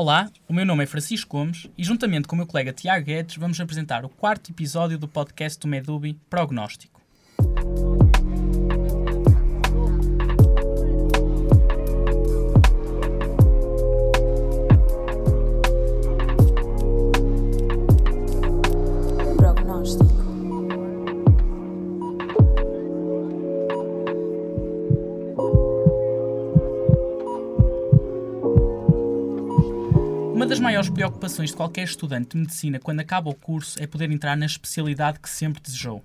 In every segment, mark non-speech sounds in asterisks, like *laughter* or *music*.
Olá, o meu nome é Francisco Gomes e, juntamente com o meu colega Tiago Guedes, vamos apresentar o quarto episódio do podcast do Medubi Prognóstico. Preocupações de qualquer estudante de medicina quando acaba o curso é poder entrar na especialidade que sempre desejou.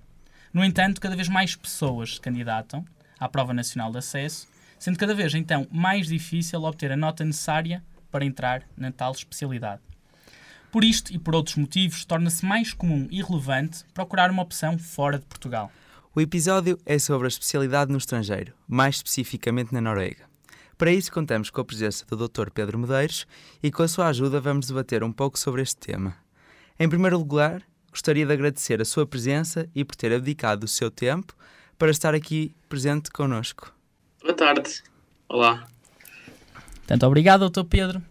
No entanto, cada vez mais pessoas se candidatam à Prova Nacional de Acesso, sendo cada vez então mais difícil obter a nota necessária para entrar na tal especialidade. Por isto e por outros motivos, torna-se mais comum e relevante procurar uma opção fora de Portugal. O episódio é sobre a especialidade no estrangeiro, mais especificamente na Noruega. Para isso, contamos com a presença do Dr. Pedro Medeiros e, com a sua ajuda, vamos debater um pouco sobre este tema. Em primeiro lugar, gostaria de agradecer a sua presença e por ter abdicado o seu tempo para estar aqui presente connosco. Boa tarde. Olá. Tanto obrigado, Dr. Pedro.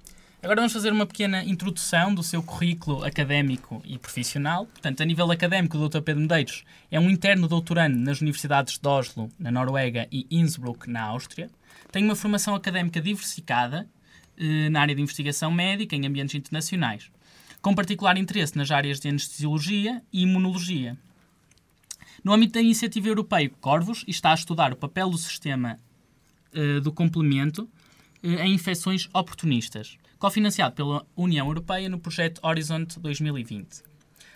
Agora vamos fazer uma pequena introdução do seu currículo académico e profissional. Portanto, a nível académico, o Dr. Pedro Medeiros é um interno doutorando nas universidades de Oslo, na Noruega, e Innsbruck, na Áustria. Tem uma formação académica diversificada eh, na área de investigação médica em ambientes internacionais, com particular interesse nas áreas de anestesiologia e imunologia. No âmbito da iniciativa europeia Corvus, está a estudar o papel do sistema eh, do complemento eh, em infecções oportunistas, cofinanciado pela União Europeia no projeto Horizont 2020.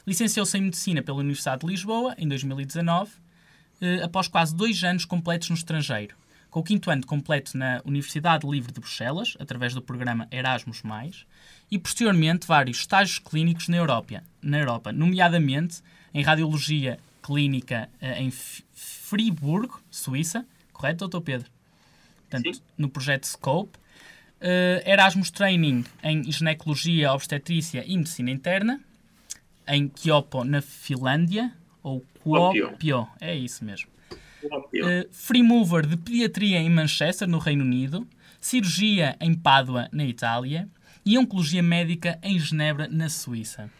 Licenciou-se em Medicina pela Universidade de Lisboa em 2019, após quase dois anos completos no estrangeiro, com o quinto ano completo na Universidade Livre de Bruxelas, através do programa Erasmus+, e posteriormente vários estágios clínicos na Europa, na Europa nomeadamente em Radiologia Clínica eh, em Friburgo, Suíça, correto, Dr. Pedro? Portanto, Sim. no projeto SCOPE, uh, Erasmus Training em Ginecologia, Obstetrícia e Medicina Interna, em Kyopo, na Finlândia, ou Kuopio, é isso mesmo. Uh, free mover de pediatria em Manchester, no Reino Unido, cirurgia em Pádua, na Itália, e oncologia médica em Genebra, na Suíça.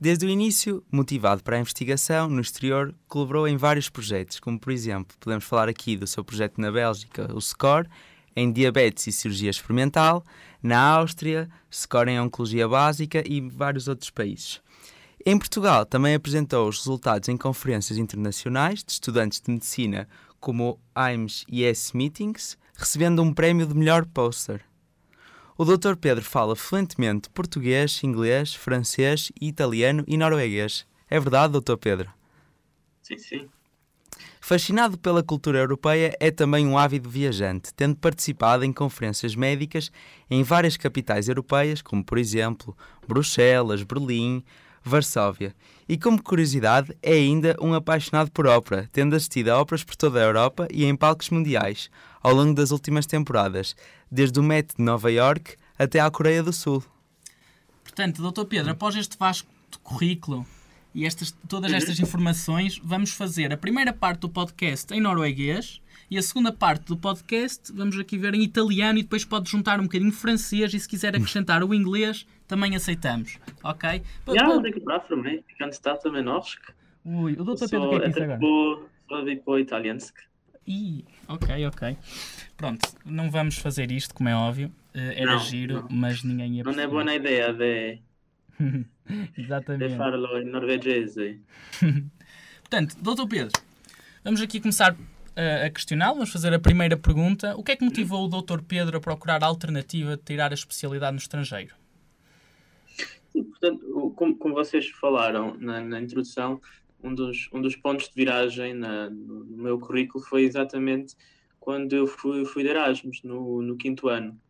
Desde o início, motivado para a investigação no exterior, colaborou em vários projetos, como por exemplo, podemos falar aqui do seu projeto na Bélgica, o SCORE, em diabetes e cirurgia experimental, na Áustria, SCORE em oncologia básica e vários outros países. Em Portugal, também apresentou os resultados em conferências internacionais de estudantes de medicina, como o IMS Yes Meetings, recebendo um prémio de melhor poster. O Dr. Pedro fala fluentemente português, inglês, francês, italiano e norueguês. É verdade, Dr. Pedro? Sim, sim. Fascinado pela cultura europeia, é também um ávido viajante, tendo participado em conferências médicas em várias capitais europeias, como por exemplo Bruxelas, Berlim, Varsóvia. E como curiosidade, é ainda um apaixonado por ópera, tendo assistido a óperas por toda a Europa e em palcos mundiais, ao longo das últimas temporadas, desde o Met de Nova York até à Coreia do Sul. Portanto, Dr. Pedro, após este vasto currículo e estas, todas estas informações, vamos fazer a primeira parte do podcast em norueguês e a segunda parte do podcast vamos aqui ver em italiano e depois pode juntar um bocadinho francês e se quiser acrescentar o inglês também aceitamos, ok? Ja, dat denk ik bra för mig. Vi kan starta med norsk. Ui, o doutor Pedro o que é que disse agora? Só vi para o italiansk. Ih, ok, ok. Pronto, não vamos fazer isto, como é óbvio. Eh, era não, giro, não. mas ninguém ia perceber. Não é boa ideia de... *laughs* Exatamente. De farlo em norueguês. *laughs* Portanto, doutor Pedro, vamos aqui começar uh, a questioná-lo. Vamos fazer a primeira pergunta. O que é que motivou o doutor Pedro a procurar a alternativa de tirar a especialidade no estrangeiro? Portanto, como, como vocês falaram na, na, introdução, um dos, um dos pontos de viragem na, no, meu currículo foi exatamente quando eu fui, fui de Erasmus, no, no quinto ano.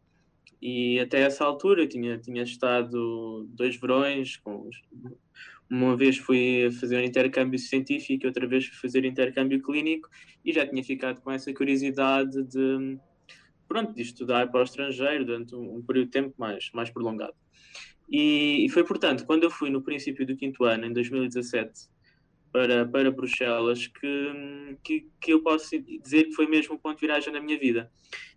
E até essa altura tinha, tinha estado dois verões, com, uma vez fui fazer um intercâmbio científico, outra vez fui fazer intercâmbio clínico e já tinha ficado com essa curiosidade de, pronto, de estudar para o estrangeiro durante um, um período de tempo mais, mais prolongado. E, e, foi, portanto, quando eu fui no princípio do quinto ano, em 2017, para, para Bruxelas que, que, que eu posso dizer que foi mesmo um ponto de viragem na minha vida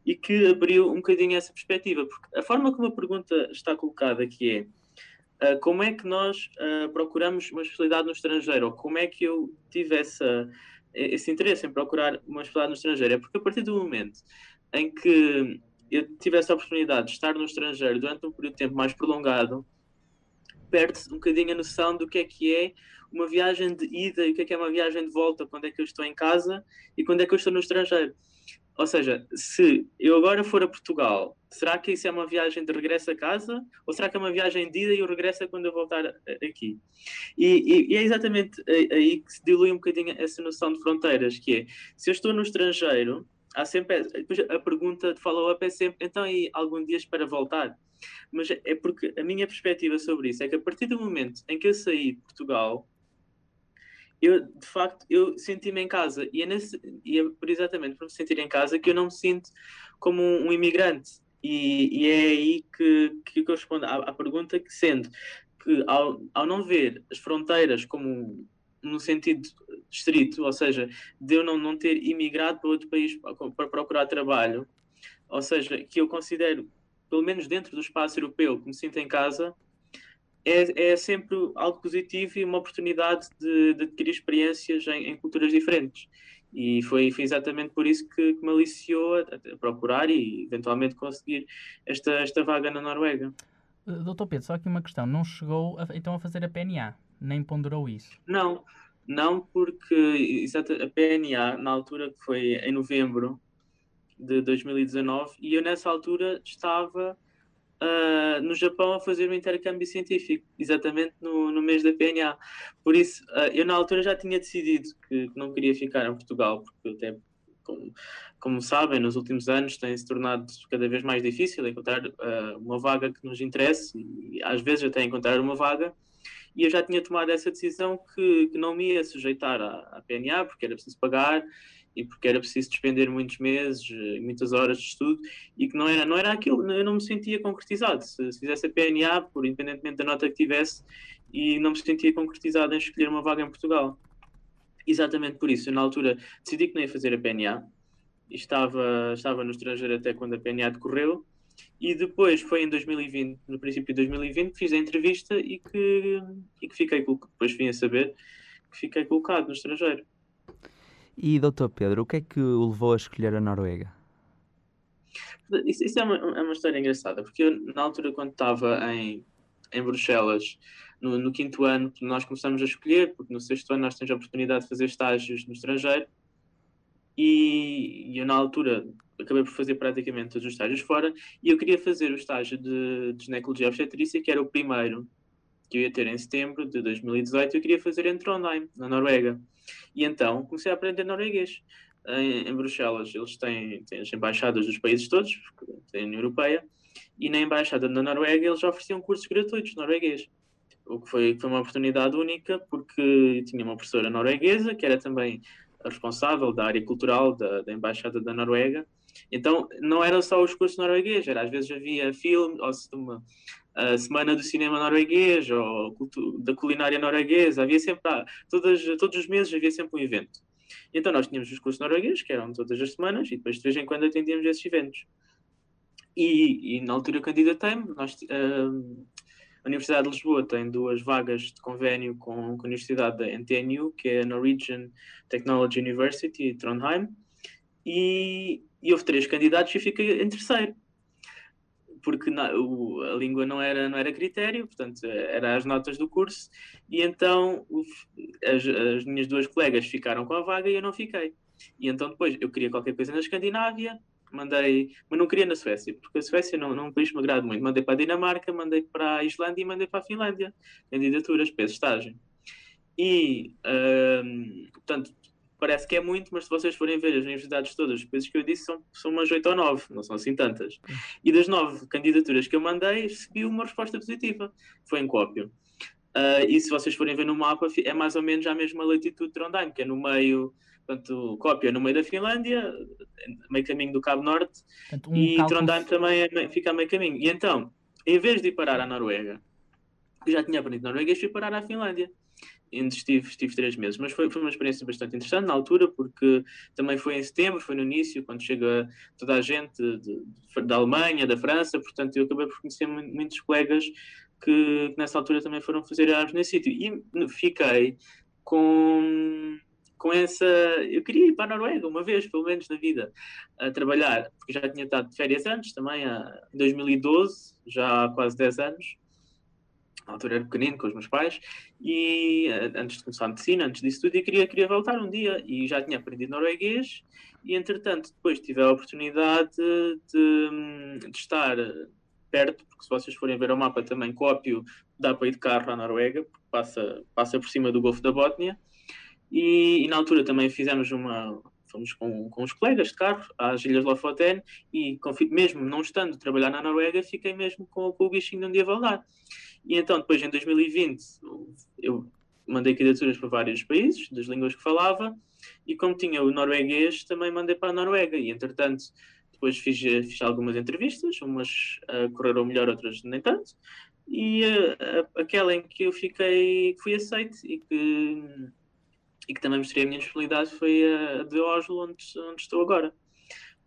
e que abriu um bocadinho essa perspectiva, porque a forma como a pergunta está colocada aqui é uh, como é que nós uh, procuramos uma especialidade no estrangeiro, ou como é que eu tive essa, esse interesse em procurar uma especialidade no estrangeiro? É porque a partir do momento em que eu tive essa oportunidade de estar no estrangeiro durante um período de tempo mais prolongado, perde-se um bocadinho a noção do que é que é uma viagem de ida e o que é que é uma viagem de volta, quando é que eu estou em casa e quando é que eu estou no estrangeiro. Ou seja, se eu agora for a Portugal, será que isso é uma viagem de regresso a casa? Ou será que é uma viagem de ida e eu regresso quando eu voltar aqui? E, e, e, é exatamente aí que se dilui um bocadinho essa noção de fronteiras, que é, se eu estou no estrangeiro, há sempre, a pergunta de follow-up é sempre, então e algum dia para voltar? Mas é porque a minha perspectiva sobre isso é que a partir do momento em que eu saí de Portugal, eu de facto eu senti-me em casa e é, nesse, e é por exatamente por me sentir em casa que eu não me sinto como um, um imigrante e, e, é aí que, que eu respondo à, à, pergunta que sendo que ao, ao não ver as fronteiras como no sentido estrito, ou seja, de eu não, não ter imigrado para outro país para, procurar trabalho, ou seja, que eu considero, pelo menos dentro do espaço europeu, que me sinto em casa, é, é sempre algo positivo e uma oportunidade de, de adquirir experiências em, em, culturas diferentes. E foi, foi exatamente por isso que, que me aliciou a, a, procurar e eventualmente conseguir esta, esta vaga na Noruega. Eh, doutor Pedro, só aqui uma questão. Não chegou a, então a fazer a PNA? Nem ponderou isso? Não, não porque exato, a PNA, na altura que foi em novembro de 2019, e eu nessa altura estava uh, no Japão a fazer um intercâmbio científico, exatamente no, no mês da PNA. Por isso, uh, eu na altura já tinha decidido que, não queria ficar em Portugal, porque como, como sabem, nos últimos anos tem se tornado cada vez mais difícil encontrar uh, uma vaga que nos interesse, e às vezes até encontrar uma vaga e eu já tinha tomado essa decisão que, que não me ia sujeitar à, à, PNA, porque era preciso pagar e porque era preciso despender muitos meses, muitas horas de estudo, e que não era, não era aquilo, eu não me sentia concretizado. Se, se fizesse a PNA, por independentemente da nota que tivesse, e não me sentia concretizado em escolher uma vaga em Portugal. Exatamente por isso, eu, na altura decidi que não ia fazer a PNA, estava, estava no estrangeiro até quando a PNA decorreu, e depois foi em 2020, no princípio de 2020, que fiz a entrevista e que, e que fiquei, depois vim a saber que fiquei colocado no estrangeiro. E, doutor Pedro, o que é que o levou a escolher a Noruega? Isso, isso é, uma, é, uma, história engraçada, porque eu, na altura, quando estava em, em Bruxelas, no, no, quinto ano, nós começamos a escolher, porque no sexto ano nós temos a oportunidade de fazer estágios no estrangeiro, e, e eu, na altura, acabei por fazer praticamente todos os estágios fora, e eu queria fazer o estágio de, de ginecologia obstetrícia, que era o primeiro que eu ia ter em setembro de 2018, eu queria fazer em Trondheim, na Noruega. E então comecei a aprender norueguês. Em, em Bruxelas, eles têm, têm as embaixadas dos países todos, têm a União Europeia, e na embaixada da Noruega eles ofereciam cursos gratuitos de norueguês. O que foi, foi uma oportunidade única, porque tinha uma professora norueguesa, que era também a responsável da área cultural da, da embaixada da Noruega, então, não eram só os cursos norueguês, era, às vezes havia filme, ou uma, a Semana do Cinema Norueguês, ou da culinária norueguesa, havia sempre, ah, todas, todos os meses havia sempre um evento. Então, nós tínhamos os cursos noruegueses, que eram todas as semanas, e depois de vez em quando atendíamos esses eventos. E, e na altura candidatei-me, nós, uh, a Universidade de Lisboa tem duas vagas de convênio com, com a Universidade da NTNU, que é a Norwegian Technology University, Trondheim, e, e houve três candidatos e fiquei em terceiro porque na, o, a língua não era, não era critério, portanto, eram as notas do curso, e então as, as, minhas duas colegas ficaram com a vaga e eu não fiquei. E então depois eu queria qualquer coisa na Escandinávia, mandei, mas não queria na Suécia, porque a Suécia não, não é um país que me agrada muito. Mandei para a Dinamarca, mandei para a Islândia e mandei para a Finlândia, candidaturas esse estágio. E, hum, portanto, parece que é muito, mas se vocês forem ver as universidades todas, os países que eu disse, são, são umas 8 ou 9, não são assim tantas. E das 9 candidaturas que eu mandei, recebi uma resposta positiva. Foi em Cópio. Uh, e se vocês forem ver no mapa, é mais ou menos a mesma latitude de Trondheim, que é no meio, portanto, Cópio é no meio da Finlândia, meio caminho do Cabo Norte, portanto, um e cálculo... Trondheim também é, fica a meio caminho. E então, em vez de ir parar à Noruega, eu já tinha aprendido norueguês, fui parar à Finlândia. Onde estive, estive três meses. Mas foi, foi uma experiência bastante interessante na altura, porque também foi em setembro, foi no início, quando chega toda a gente de, de, da Alemanha, da França, portanto eu acabei por conhecer muitos colegas que, que nessa altura também foram fazer Erasmus nesse sítio. E fiquei com com essa. Eu queria ir para a Noruega uma vez, pelo menos na vida, a trabalhar, porque já tinha estado de férias antes, também em 2012, já há quase 10 anos. Na altura era pequenino com os meus pais, e antes de começar a medicina, antes disso tudo, eu queria, queria voltar um dia e já tinha aprendido norueguês. E entretanto, depois tive a oportunidade de, de estar perto, porque se vocês forem ver o mapa também, cópio, dá para ir de carro à Noruega, passa, passa por cima do Golfo da Bótnia. E, e, na altura também fizemos uma. Fomos com, com os colegas de carro às Ilhas Lofoten e, mesmo não estando a trabalhar na Noruega, fiquei mesmo com, com o bichinho de um dia voltar. E então, depois em 2020, eu mandei candidaturas para vários países, das línguas que falava, e como tinha o norueguês, também mandei para a Noruega. E entretanto, depois fiz, fiz algumas entrevistas, umas uh, correram melhor, outras nem tanto. E uh, aquela em que eu fiquei, que fui aceito e que e que também mostrei a minha disponibilidade foi a de Oslo, onde, onde estou agora.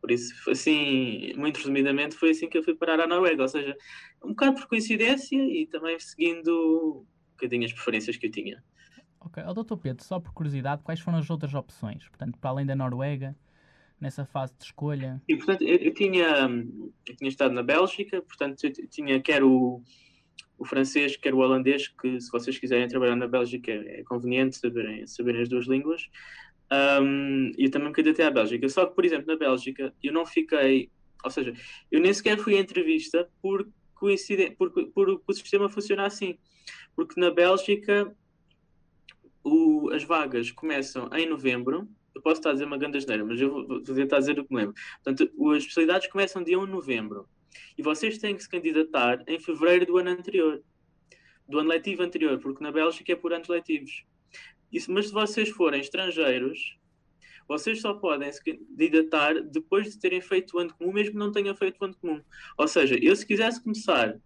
Por isso, assim, muito resumidamente, foi assim que eu fui parar à Noruega. Ou seja, um bocado por coincidência e também seguindo um bocadinho as preferências que eu tinha. Ok. O Dr. Pedro, só por curiosidade, quais foram as outras opções? Portanto, para além da Noruega, nessa fase de escolha? E, portanto, eu, eu tinha, eu tinha estado na Bélgica, portanto, eu tinha quer o o francês, quer o holandês, que se vocês quiserem trabalhar na Bélgica é, conveniente saberem, saberem as duas línguas. Um, eu também me candidatei à Bélgica. Só que, por exemplo, na Bélgica eu não fiquei, ou seja, eu nem sequer fui à entrevista por coincidência, por, por, por, o sistema funciona assim. Porque na Bélgica o, as vagas começam em novembro. Eu posso estar a dizer uma grande asneira, mas eu vou, vou tentar dizer o que me lembro. Portanto, as especialidades começam dia 1 de novembro e vocês têm que se candidatar em fevereiro do ano anterior, do ano letivo anterior, porque na Bélgica é por anos letivos. Isso, mas se vocês forem estrangeiros, vocês só podem se candidatar depois de terem feito o ano comum, mesmo que não tenham feito o ano comum. Ou seja, eu se quisesse começar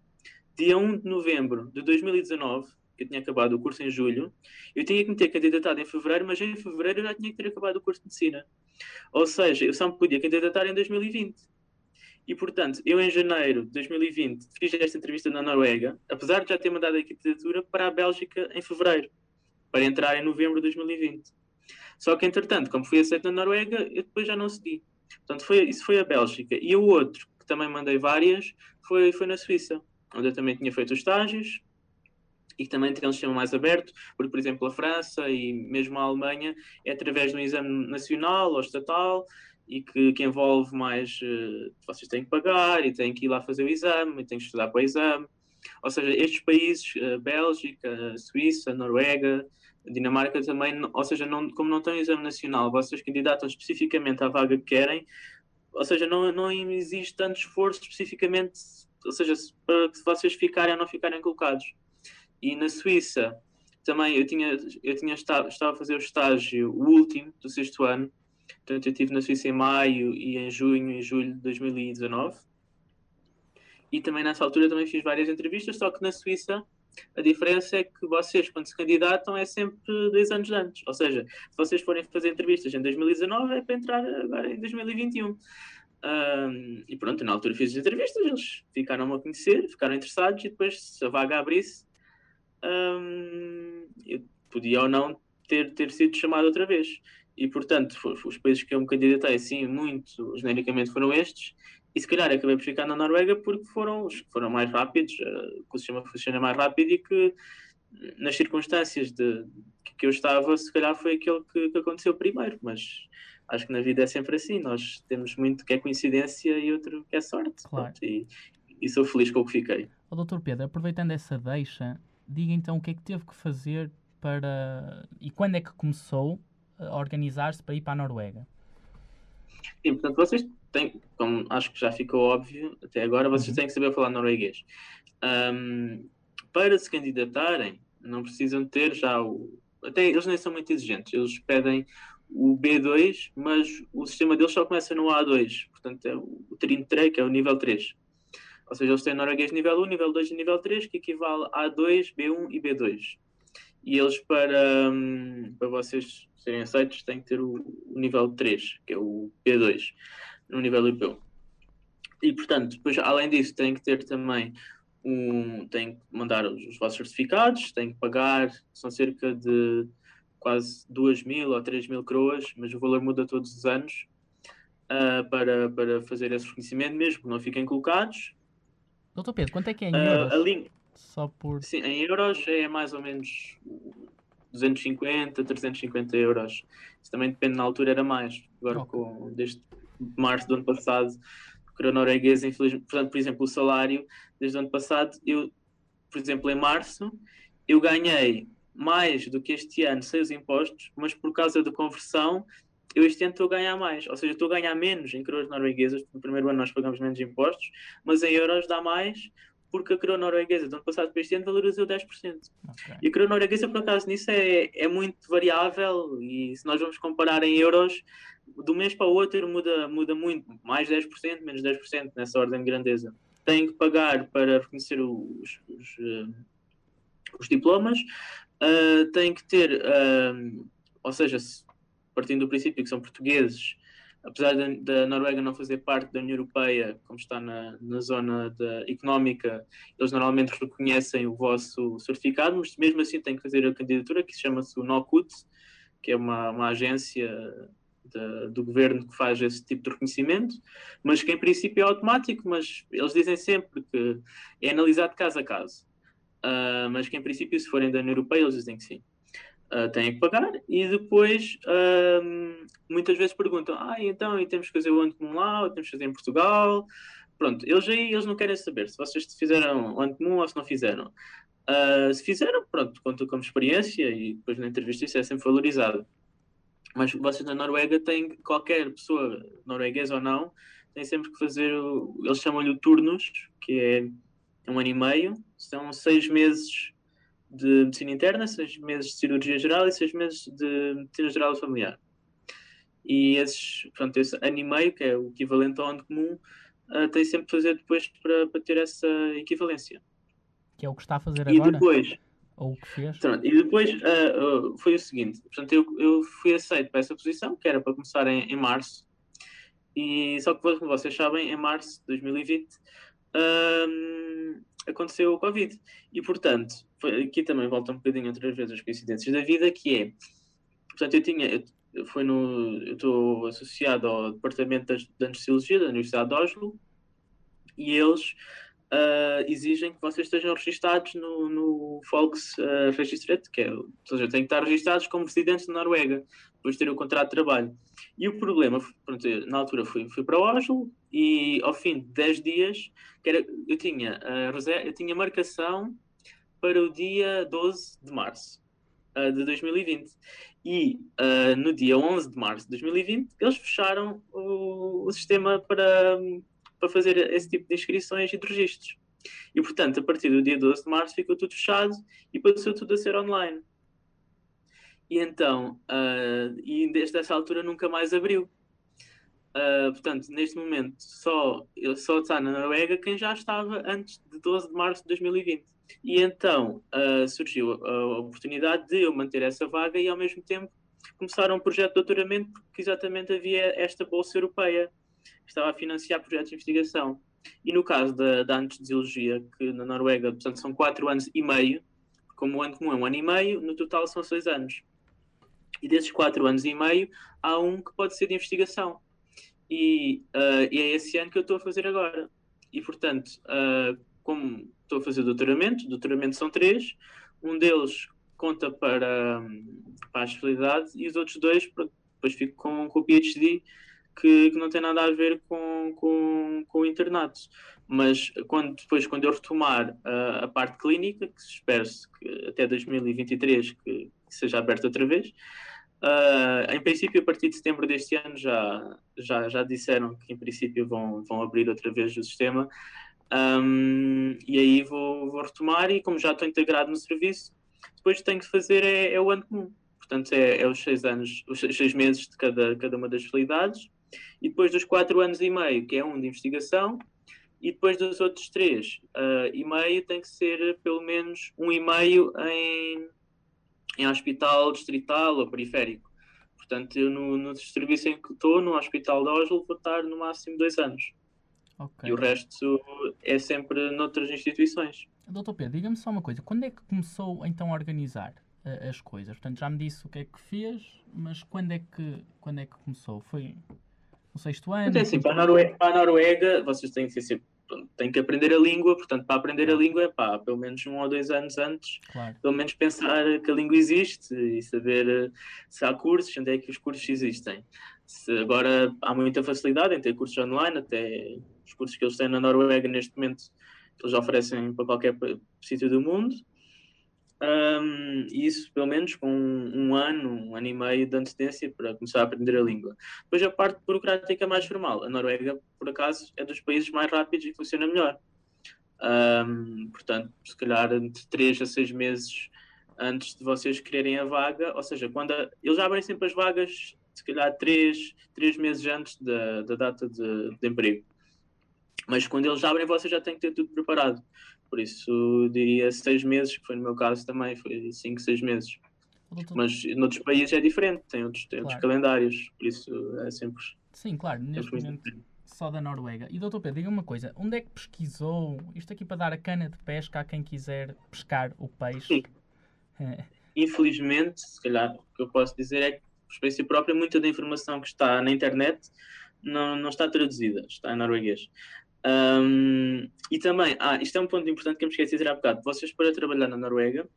dia 1 de novembro de 2019, que eu tinha acabado o curso em julho, eu tinha que me ter candidatado em fevereiro, mas em fevereiro eu já tinha que ter acabado o curso de medicina. Ou seja, eu só me podia candidatar em 2020. E, portanto, eu em janeiro de 2020 fiz esta entrevista na Noruega, apesar de já ter mandado a candidatura para a Bélgica em fevereiro, para entrar em novembro de 2020. Só que, entretanto, como fui aceito na Noruega, eu depois já não segui. Portanto, foi, isso foi a Bélgica. E o outro, que também mandei várias, foi, foi na Suíça, onde eu também tinha feito os estágios e que também tem um sistema mais aberto, porque, por exemplo, a França e mesmo a Alemanha é através de um exame nacional ou estatal e que, que envolve mais. Uh, vocês têm que pagar e têm que ir lá fazer o exame e têm que estudar para o exame. Ou seja, estes países, uh, Bélgica, Suíça, Noruega, Dinamarca também, ou seja, não, como não têm exame nacional, vocês candidatam especificamente à vaga que querem, ou seja, não, não existe tanto esforço especificamente, ou seja, para que vocês ficarem ou não ficarem colocados. E na Suíça, também eu tinha, eu tinha estado, estava a fazer o estágio, o último do sexto ano, Portanto, eu estive na Suíça em maio e em junho e julho de 2019. E também nessa altura também fiz várias entrevistas, só que na Suíça a diferença é que vocês, quando se candidatam, é sempre dois anos antes. Ou seja, se vocês forem fazer entrevistas em 2019, é para entrar agora em 2021. Um, e pronto, na altura fiz as entrevistas, eles ficaram a conhecer, ficaram interessados, e depois, se a vaga abrisse, um, eu podia ou não ter, ter sido chamado outra vez. E, portanto, os países que eu me candidatei, assim, muito genericamente foram estes. E se calhar acabei por ficar na Noruega porque foram os que foram mais rápidos, uh, que o sistema funciona mais rápido e que, nas circunstâncias de, que eu estava, se calhar foi aquele que, que aconteceu primeiro. Mas acho que na vida é sempre assim. Nós temos muito que é coincidência e outro que é sorte. Claro. e, e sou feliz com o que fiquei. Oh, doutor Pedro, aproveitando essa deixa, diga então o que é que teve que fazer para. e quando é que começou organizar-se para ir para a Noruega. Sim, portanto, vocês têm, como acho que já ficou óbvio até agora, vocês uhum. têm que saber falar norueguês. Um, para se candidatarem, não precisam ter já o. Até eles nem são muito exigentes, eles pedem o B2, mas o sistema deles só começa no A2, portanto é o 33, que é o nível 3. Ou seja, eles têm norueguês nível 1, nível 2 e nível 3, que equivale a A2, B1 e B2. e eles, para, um, para vocês serem aceitos, têm que ter o, o, nível 3, que é o P2, no nível europeu. E, portanto, depois, além disso, têm que ter também um, têm que mandar os, os vossos certificados, têm que pagar, são cerca de quase 2 mil ou 3 mil coroas, mas o valor muda todos os anos uh, para, para fazer esse reconhecimento mesmo, não fiquem colocados. Doutor Pedro, quanto é que é em euros? Uh, Só por... Sim, em euros é mais ou menos 250, 350 euros. Isso também depende, na altura era mais. Agora, okay. com, desde março do ano passado, a norueguesa, infelizmente, portanto, por exemplo, o salário, desde o ano passado, eu, por exemplo, em março, eu ganhei mais do que este ano sem os impostos, mas por causa da conversão, eu este ano estou a ganhar mais. Ou seja, estou a ganhar menos em coroas norueguesas, no primeiro ano nós pagamos menos impostos, mas em euros dá mais, porque a coroa norueguesa do ano passado para este ano valorizou 10%. Okay. E a coroa norueguesa, por acaso, nisso é, é muito variável e se nós vamos comparar em euros, do mês para o outro muda, muda muito, mais 10%, menos 10% nessa ordem de grandeza. Tem que pagar para reconhecer os, os, uh, os diplomas, uh, tem que ter, uh, ou seja, partindo do princípio que são portugueses, apesar da, Noruega não fazer parte da União Europeia, como está na, na zona da, económica, eles normalmente reconhecem o vosso certificado, mas mesmo assim têm que fazer a candidatura, que se chama-se o NOCUT, que é uma, uma agência de, do governo que faz esse tipo de reconhecimento, mas que em princípio é automático, mas eles dizem sempre que é analisado caso a caso. Uh, mas que em princípio, se forem da União Europeia, eles dizem que sim. Uh, têm que pagar e depois uh, muitas vezes perguntam: ah, então e temos que fazer o ano comum lá, ou temos que fazer em Portugal? Pronto, eles aí eles não querem saber se vocês fizeram o ano comum ou se não fizeram. Uh, se fizeram, pronto, conta como experiência e depois na entrevista isso é sempre valorizado. Mas vocês na Noruega têm, qualquer pessoa, norueguesa ou não, tem sempre que fazer, o, eles chamam-lhe o turnus, que é um ano e meio, são seis meses de medicina interna, seis meses de cirurgia geral e seis meses de medicina geral familiar. E esses, pronto, esse ano e meio, que é o equivalente ao ano comum, uh, tem sempre que fazer depois para, para ter essa equivalência. Que é o que está a fazer e agora? E depois, ou o que fez. Pronto, e depois uh, uh, foi o seguinte: portanto, eu, eu fui aceito para essa posição, que era para começar em, em março, e só que, como vocês sabem, em março de 2020 uh, aconteceu o Covid. E, portanto, foi, aqui também volta um bocadinho outras vezes as coincidências da vida, que é, portanto, eu tinha. Eu, foi no, eu estou associado ao Departamento de Anestesiologia da Universidade de Oslo e eles uh, exigem que vocês estejam registados no, no Folks uh, Registret, que é, ou seja, têm que estar registados como residentes da Noruega, depois de ter o contrato de trabalho. E o problema, pronto, na altura fui, fui para Oslo e ao fim de 10 dias, era, eu, tinha, uh, eu tinha marcação para o dia 12 de março uh, de 2020. E uh, no dia 11 de março de 2020, eles fecharam o, o sistema para, para fazer esse tipo de inscrições e de registros. E, portanto, a partir do dia 12 de março ficou tudo fechado e passou tudo a ser online. E então, uh, e desde essa altura nunca mais abriu. Uh, portanto, neste momento, só, só está na Noruega quem já estava antes de 12 de março de 2020. E então uh, surgiu a oportunidade de eu manter essa vaga e, ao mesmo tempo, começar um projeto de doutoramento, porque exatamente havia esta bolsa europeia estava a financiar projetos de investigação. E no caso da, da anestesiologia, que na Noruega, portanto, são quatro anos e meio, como o ano comum é um ano e meio, no total são seis anos. E desses quatro anos e meio, há um que pode ser de investigação. E, uh, e é esse ano que eu estou a fazer agora. E, portanto, uh, como estou a fazer doutoramento, doutoramento são três, um deles conta para, para a especialidade e os outros dois, depois fico com, com o PhD, que, que, não tem nada a ver com, com, com o. Mas quando, depois, quando eu retomar a, a parte clínica, que espero que até 2023 que, seja aberta outra vez, uh, em princípio, a partir de setembro deste ano, já, já, já disseram que, em princípio, vão, vão abrir outra vez o sistema. Um, e aí vou, vou retomar, e como já estou integrado no serviço, depois tenho que fazer é, é o ano comum. Portanto, é, é, os seis anos, os seis meses de cada, cada uma das especialidades e depois dos quatro anos e meio, que é um de investigação, e depois dos outros três uh, e meio tem que ser pelo menos um e meio em, em hospital distrital ou periférico. Portanto, eu no, no serviço em que estou, no Hospital de Oslo, vou estar no máximo dois anos. Okay. E o resto é sempre noutras instituições. Doutor Pedro, diga-me só uma coisa. Quando é que começou então a organizar uh, as coisas? Portanto, já me disse o que é que fez, mas quando é que, quando é que começou? Foi no sexto ano? É assim, para a, Noruega, para a Noruega, vocês têm que ser tem que aprender a língua, portanto, para aprender a língua é pá, pelo menos um ou dois anos antes, claro. pelo menos pensar que a língua existe e saber eh, se há cursos, onde é que os cursos existem. Se agora há muita facilidade em ter cursos online, até os cursos que eles têm na Noruega neste momento, eles oferecem para qualquer sítio do mundo. Um, isso pelo menos com um, ano, um ano e meio de antecedência para começar a aprender a língua. Depois a parte burocrática mais formal. A Noruega, por acaso, é dos países mais rápidos e funciona melhor. Um, portanto, se calhar entre 3 a 6 meses antes de vocês quererem a vaga, ou seja, quando a, eles abrem sempre as vagas, se calhar 3, 3 meses antes da, da data de, de emprego. Mas quando eles abrem, vocês já têm que ter tudo preparado. Por isso, diria seis meses, que foi no meu caso também, foi cinco, seis meses. Mas noutros países é diferente, tem outros, tem claro. outros calendários, por isso é sempre. Sim, claro, neste momento só da Noruega. E doutor Pedro, diga uma coisa: onde é que pesquisou? Isto aqui para dar a cana de pesca a quem quiser pescar o peixe? É. Infelizmente, se calhar, o que eu posso dizer é que, por experiência própria, muita da informação que está na internet não, não está traduzida, está em norueguês. Um, e também, ah, isto é um ponto importante que eu me esqueci de dizer há bocado. Vocês, para trabalhar na Noruega,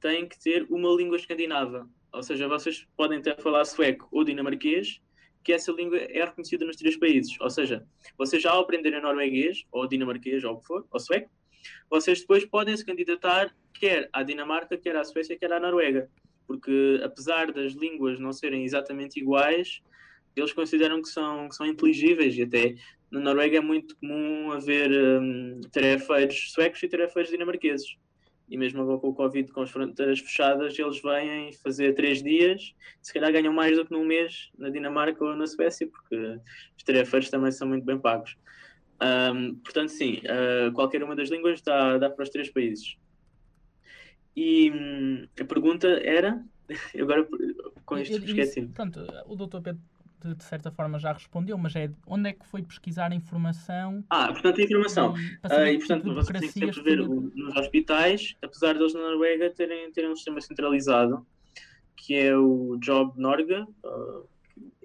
têm que ter uma língua escandinava. Ou seja, vocês podem até falar sueco ou dinamarquês, que essa língua é reconhecida nos três países. Ou seja, vocês já aprenderem norueguês, ou dinamarquês, ou o que for, ou sueco, vocês depois podem se candidatar quer à Dinamarca, quer à Suécia, quer à Noruega. Porque apesar das línguas não serem exatamente iguais, eles consideram que são, que são inteligíveis e até na Noruega é muito comum haver um, tarefeiros suecos e tarefeiros dinamarqueses. E mesmo agora com o Covid, com as fronteiras fechadas, eles vêm fazer três dias, se calhar ganham mais do que num mês na Dinamarca ou na Suécia, porque os tarefeiros também são muito bem pagos. Um, portanto, sim, uh, qualquer uma das línguas dá, dá para os três países. E hum, a pergunta era. *laughs* Agora com isto esqueci. Portanto, o doutor Pedro de, de, certa forma já respondeu, mas é onde é que foi pesquisar a informação? Ah, portanto, a informação. E, e portanto, tipo você tem que sempre ver nos hospitais, apesar de eles na Noruega terem, terem um sistema centralizado, que é o Job Norga, uh,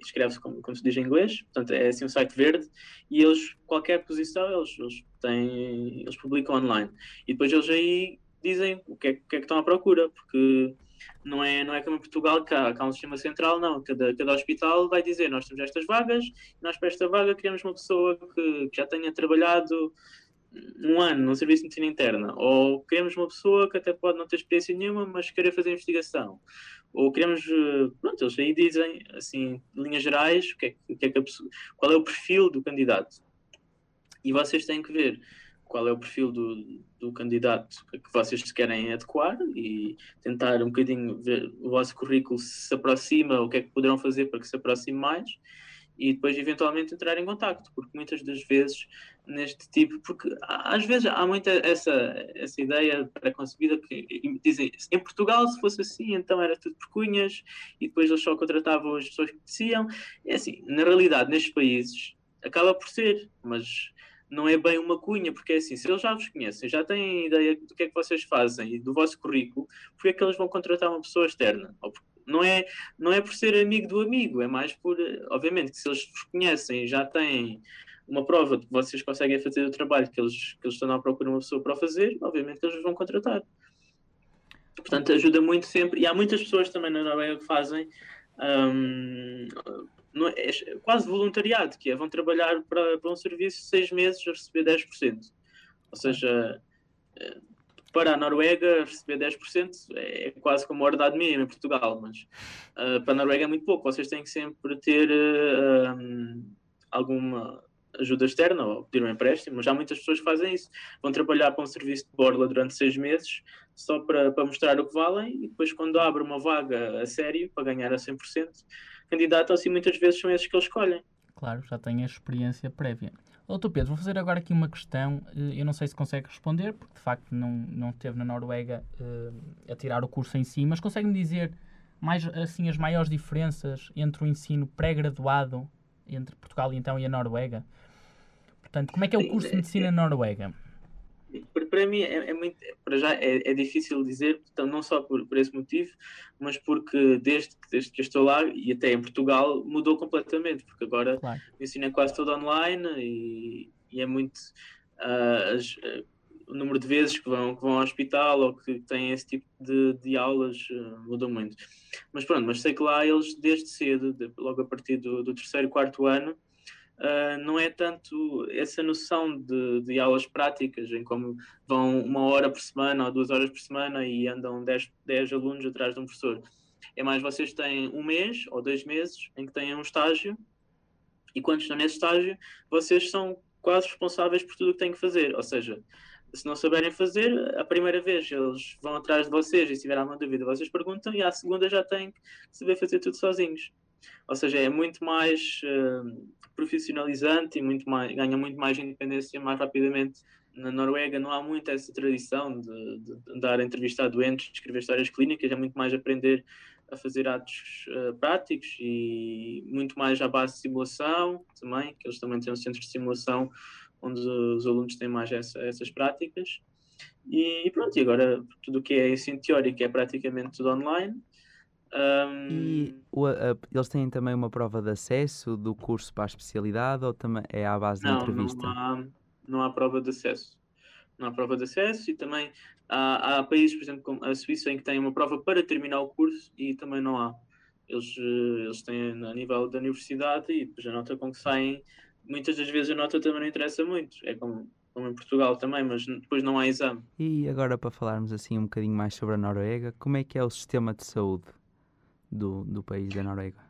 escreve-se como, como, se diz em inglês, portanto é assim um site verde, e eles, qualquer posição, eles, eles, têm, eles publicam online. E depois eles aí dizem o que é, o que, é que estão à procura, porque não é, não é como em Portugal que há, que há um sistema central, não. Cada, cada hospital vai dizer: nós temos estas vagas, nós para esta vaga queremos uma pessoa que, que já tenha trabalhado um ano no serviço de medicina interna, ou queremos uma pessoa que até pode não ter experiência nenhuma, mas querer fazer investigação, ou queremos, eh, pronto, eles aí dizem, assim, linhas gerais, o que é, o que é que pessoa, qual é o perfil do candidato. E vocês têm que ver qual é o perfil do, do candidato que vocês se querem adequar e tentar um bocadinho ver o vosso currículo se se aproxima, o que é que poderão fazer para que se aproxime mais e depois eventualmente entrar em contacto, porque muitas das vezes neste tipo, porque às vezes há muita essa, essa ideia preconcebida que dizem em Portugal se fosse assim então era tudo por cunhas e depois eles só contratavam as pessoas que conheciam, é assim, na realidade nestes países acaba por ser, mas não é bem uma cunha, porque é assim, se eles já vos conhecem, já têm ideia do que é que vocês fazem e do vosso currículo, porque é que eles vão contratar uma pessoa externa? Não é, não é por ser amigo do amigo, é mais por, obviamente, que se eles vos conhecem e já têm uma prova de que vocês conseguem fazer o trabalho que eles, que eles estão à procura de uma pessoa para fazer, obviamente que eles vão contratar. Portanto, ajuda muito sempre. E há muitas pessoas também na Noruega que fazem um, é, é quase voluntariado, que é vão trabalhar para, para um serviço seis meses a receber 10%. Ou seja, eh, para a Noruega receber 10% é quase como a ordem mínima em Portugal, mas uh, para a Noruega é muito pouco. Vocês têm que sempre ter uh, um, alguma ajuda externa ou pedir um empréstimo, mas há muitas pessoas que fazem isso. Vão trabalhar para um serviço de borla durante seis meses só para, para mostrar o que valem e depois quando abre uma vaga a sério para ganhar a 100%, candidatos assim muitas vezes são esses que eles escolhem. Claro, já têm a experiência prévia. Doutor Pedro, vou fazer agora aqui uma questão. Eu não sei se consegue responder, porque de facto não, não esteve na Noruega uh, a tirar o curso em si, mas consegue-me dizer mais assim as maiores diferenças entre o ensino pré-graduado entre Portugal e então e a Noruega? Portanto, como é que é o curso de medicina na Noruega? Para mim é, é muito, para já é, é, difícil dizer, então, não só por, por esse motivo, mas porque desde, desde que estou lá e até em Portugal mudou completamente, porque agora claro. o ensino é quase todo online e, e é muito uh, as, uh, o número de vezes que vão, que vão ao hospital ou que têm esse tipo de, de aulas uh, mudou muito. Mas pronto, mas sei que lá eles desde cedo, de, logo a partir do, do terceiro, quarto ano, uh, não é tanto essa noção de, de, aulas práticas, em como vão uma hora por semana ou duas horas por semana e andam dez, dez alunos atrás de um professor. É mais vocês têm um mês ou dois meses em que têm um estágio e quando estão nesse estágio, vocês são quase responsáveis por tudo o que têm que fazer. Ou seja, se não souberem fazer, a primeira vez eles vão atrás de vocês e se tiver alguma dúvida, vocês perguntam e à segunda já têm que saber fazer tudo sozinhos. Ou seja, é muito mais uh, profissionalizante e muito mais, ganha muito mais independência mais rapidamente. Na Noruega não há muito essa tradição de, de andar a entrevistar doentes, de escrever histórias clínicas, é muito mais aprender a fazer atos uh, práticos e muito mais à base de simulação também, que eles também têm um centro de simulação onde os alunos têm mais essa, essas práticas. E, pronto, e agora tudo o que é ensino teórico é praticamente tudo online. Um... E o, a, eles têm também uma prova de acesso do curso para a especialidade ou também é à base não, de entrevista? Não há, não há prova de acesso. Não há prova de acesso e também há, há países, por exemplo, como a Suíça, em que têm uma prova para terminar o curso e também não há. Eles, eh, eles têm a nível da universidade e depois a nota com que saem, muitas das vezes a nota também não interessa muito. É como, como em Portugal também, mas depois não há exame. E agora para falarmos assim um bocadinho mais sobre a Noruega, como é que é o sistema de saúde? Do, do país da Noruega?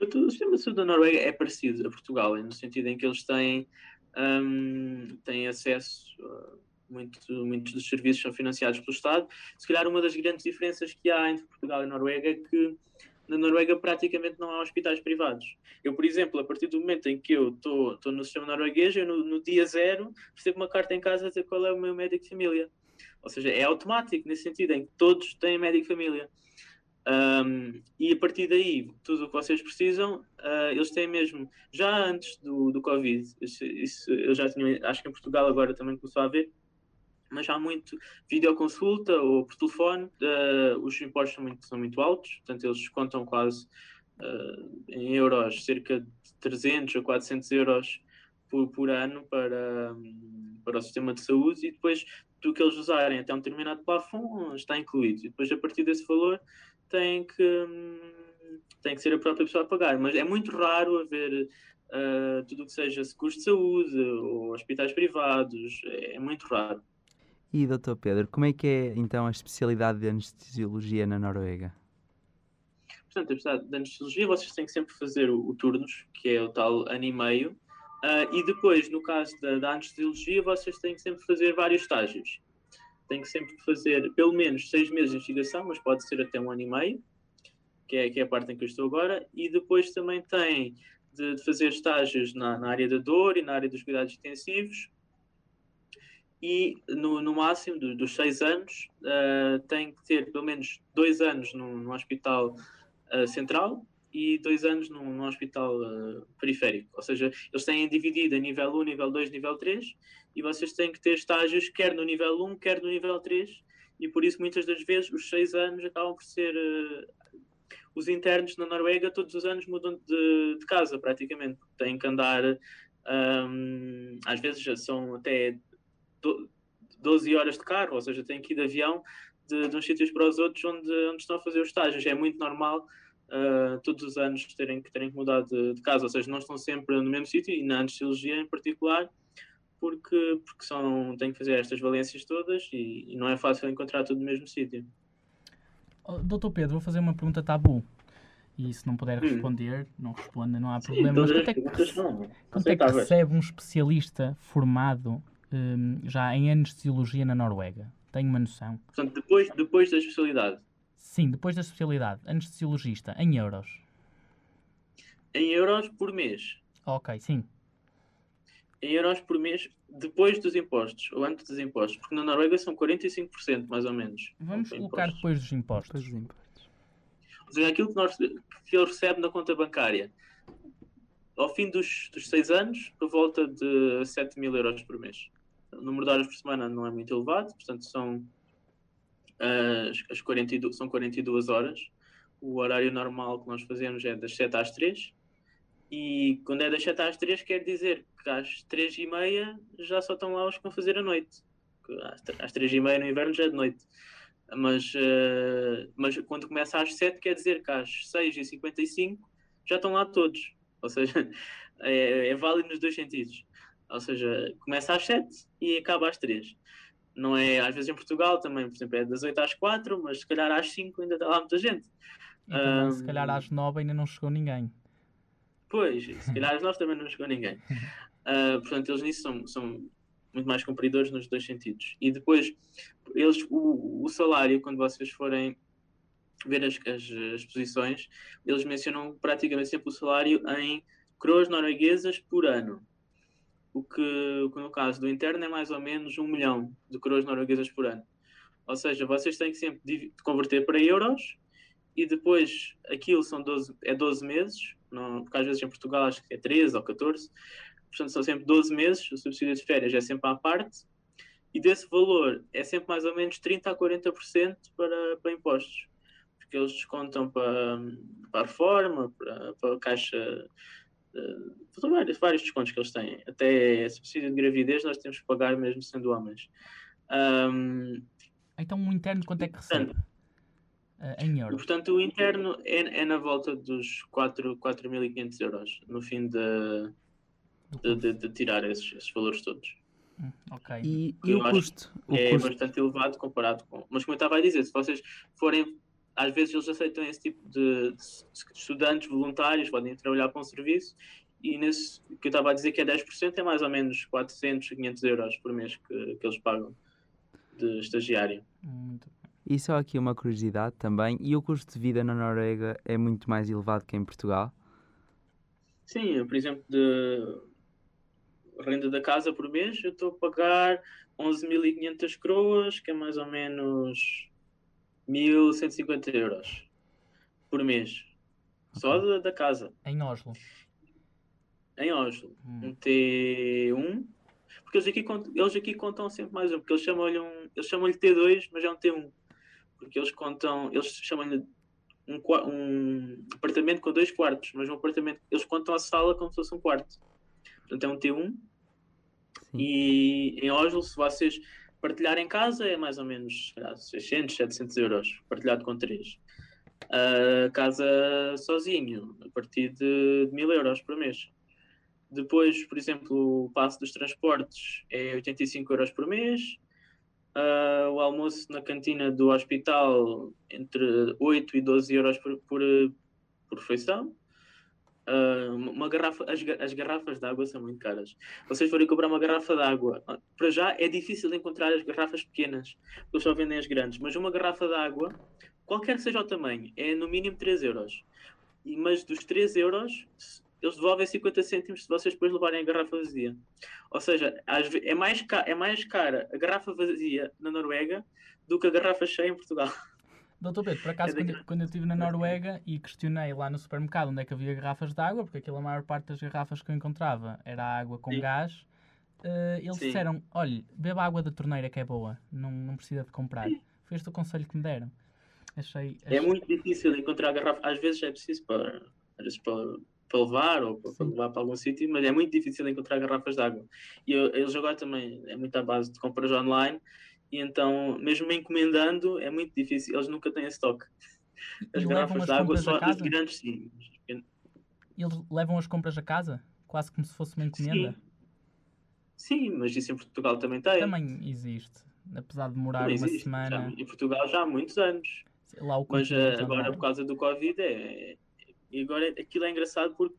O sistema de saúde da Noruega é parecido a Portugal, no sentido em que eles têm, um, têm acesso. Muito, muitos dos serviços são financiados pelo Estado. Se calhar uma das grandes diferenças que há entre Portugal e Noruega é que na Noruega praticamente não há hospitais privados. Eu, por exemplo, a partir do momento em que eu estou no sistema norueguês, eu no, no, dia zero recebo uma carta em casa a dizer qual é o meu médico de família. Ou seja, é automático nesse sentido em que todos têm médico de família. Um, e a partir daí, tudo o que vocês precisam, uh, eles têm mesmo, já antes do, do Covid, isso, isso, eu já tinha, acho que em Portugal agora também começou a haver, mas há muito videoconsulta ou por telefone, uh, os impostos são muito, são muito altos, portanto eles contam quase uh, em euros cerca de 300 a 400 euros por, por ano para, para o sistema de saúde e depois do que eles usarem até um determinado plafond está incluído. E depois, a partir desse valor, tem que, tem que ser a própria pessoa a pagar. Mas é muito raro haver uh, tudo o que seja seguros de saúde ou hospitais privados, é muito raro. E, doutor Pedro, como é que é então a especialidade de anestesiologia na Noruega? Portanto, a especialidade de anestesiologia, vocês têm que sempre fazer o, o turnos, que é o tal ano e meio, uh, e depois, no caso da, da anestesiologia, vocês têm que sempre fazer vários estágios tem que sempre fazer pelo menos seis meses de investigação, mas pode ser até um ano e meio, que é, que é a parte em que eu estou agora, e depois também tem de, de fazer estágios na, na, área da dor e na área dos cuidados intensivos, e no, no máximo do, dos seis anos uh, tem que ter pelo menos dois anos no, no hospital uh, central e dois anos num, num hospital uh, periférico. Ou seja, eles têm dividido a nível 1, nível 2, nível 3 e vocês têm que ter estágios quer no nível 1, quer no nível 3 e por isso muitas das vezes os seis anos acabam por ser... Uh, os internos na Noruega todos os anos mudam de, de casa praticamente, têm que andar... Um, às vezes já são até 12 horas de carro, ou seja, têm que ir de avião de, de uns sítios para os outros onde, onde estão a fazer os estágios. É muito normal uh, todos os anos terem, terem que mudar de, de, casa, ou seja, não estão sempre no mesmo sítio e na anestesiologia em particular, porque, porque são, têm que fazer estas valências todas e, e não é fácil encontrar tudo no mesmo sítio. Oh, doutor Pedro, vou fazer uma pergunta tabu. E se não puder hum. responder, hum. não responda, não há problema. Sim, Mas quanto é que, quanto é que recebe um especialista formado um, já em anestesiologia na Noruega? Tenho uma noção. Portanto, depois, depois da especialidade. Sim, depois da especialidade, anestesiologista, em euros. Em euros por mês. Ok, sim. em euros por mês depois dos impostos, ou antes dos impostos, porque na Noruega são 45% mais ou menos. Vamos colocar impostos. depois dos impostos. Depois dos impostos. Ou seja, aquilo que, nós, que ele recebe na conta bancária ao fim dos, dos seis anos, por volta de 7 mil euros por mês. O número de horas por semana não é muito elevado, portanto são, as, as 42, são 42 horas. O horário normal que nós fazemos é das 7 às 3 e quando é das 7 às 3 quer dizer que às 3 e meia já só estão lá os que vão fazer a noite. Às 3 e meia no inverno já é de noite. Mas, uh, mas quando começa às 7 quer dizer que às 6 e 55 já estão lá todos. Ou seja, *laughs* é, é válido nos dois sentidos. Ou seja, começa às 7 e acaba às 3 não é, às vezes em Portugal também, por exemplo, é das 8 às 4, mas se calhar às 5 ainda está lá muita gente. E também, um, se calhar às 9 ainda não chegou ninguém. Pois, se calhar às 9 também não chegou ninguém. Uh, *laughs* portanto, eles nisso são, são muito mais cumpridores nos dois sentidos. E depois, eles, o, o salário, quando vocês forem ver as, as, as, posições, eles mencionam praticamente sempre o salário em coroas norueguesas por ano. O que, o que no caso do interno é mais ou menos um milhão de coroas norueguesas por ano. Ou seja, vocês têm que sempre converter para euros e depois aquilo são 12, é 12 meses, não, porque às vezes em Portugal acho que é 13 ou 14, portanto são sempre 12 meses, o subsídio de férias é sempre à parte, e desse valor é sempre mais ou menos 30% a 40% para, para impostos, porque eles descontam para, para a reforma, para, para a caixa, uh, vários, vários descontos que eles têm, até subsídio de gravidez nós temos que pagar mesmo sendo homens. Um, então um interno quanto é que recebe? Uh, em euros. Portanto, o interno é, é na volta dos 4.500 euros no fim de, de, de, de tirar esses, esses, valores todos. Hum, ok. E, e o custo? O é custo? bastante elevado comparado com. Mas como eu estava a dizer, se vocês forem. Às vezes eles aceitam esse tipo de, de estudantes voluntários, podem trabalhar para um serviço e nesse que eu estava a dizer que é 10% é mais ou menos 400, 500 euros por mês que, que eles pagam de estagiário. Muito e só aqui uma curiosidade também, e o custo de vida na Noruega é muito mais elevado que em Portugal? Sim, por exemplo, de renda da casa por mês, eu estou a pagar 11.500 croas, que é mais ou menos 1.150 euros por mês. Só da, da, casa. Em Oslo? Em Oslo. Hum. Um T1. Porque eles aqui, eles aqui contam sempre mais um, porque eles chamam-lhe um, eles chamam-lhe T2, mas é um T1 porque eles contam, eles chamam-lhe um, um, apartamento com dois quartos, mas um apartamento, eles contam a sala como se fosse um quarto. Portanto, é um T1. Sim. E em Oslo, se vocês partilharem casa, é mais ou menos lá, 600, 700 euros, partilhado com três. Uh, casa sozinho, a partir de, de 1000 euros por mês. Depois, por exemplo, o passo dos transportes é 85 euros por mês. Uh, o almoço na cantina do hospital entre 8 e 12 euros por, por, por refeição. Uh, uma garrafa, as, as garrafas de água são muito caras. Vocês forem comprar uma garrafa de água, para já é difícil encontrar as garrafas pequenas, porque só vendem as grandes, mas uma garrafa de água, qualquer que seja o tamanho, é no mínimo 3 euros. E, mas dos 3 euros, eles devolvem 50 cêntimos se vocês depois levarem a garrafa vazia. Ou seja, é mais, é mais cara a garrafa vazia na Noruega do que a garrafa cheia em Portugal. *laughs* Doutor Pedro, por acaso, é quando, quando, eu estive na Noruega e questionei lá no supermercado onde é que havia garrafas de água, porque aquela maior parte das garrafas que eu encontrava era água com Sim. gás, uh, eles Sim. disseram: olhe, beba água da torneira que é boa, não, não precisa de comprar. Sim. Foi este o conselho que me deram. Achei, é achei... É muito difícil encontrar garrafa, às vezes é preciso para, para para levar ou para, levar para algum sítio, mas é muito difícil encontrar garrafas de água. E eu, eles agora também é muito à base de compras online, e então, mesmo encomendando, é muito difícil, eles nunca têm estoque. As garrafas de água só as grandes sim. Eles levam as compras a casa? Quase como se fosse uma encomenda? Sim, sim mas isso em Portugal também tem. Também existe, apesar de demorar uma existe. semana. Já, em Portugal já há muitos anos. Lá, mas eh, agora, por causa do Covid, é, e agora aquilo é engraçado porque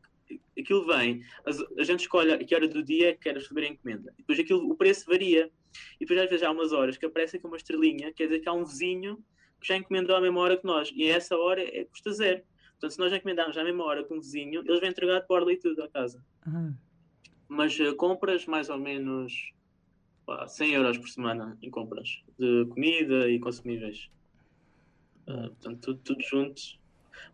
aquilo vem, a, gente escolhe a que hora do dia quer receber a encomenda. E depois aquilo, o preço varia. E depois às vezes há umas horas que aparece aqui uma estrelinha, quer dizer que há um vizinho que já encomendou à mesma hora que nós. E essa hora é, custa zero. Portanto, se nós encomendarmos à mesma hora com um vizinho, eles vão entregar de borda e tudo à casa. Uhum. mas uh, compras mais ou menos pá, 100 euros por semana em compras de comida e consumíveis. Uh, portanto, tudo, tudo junto.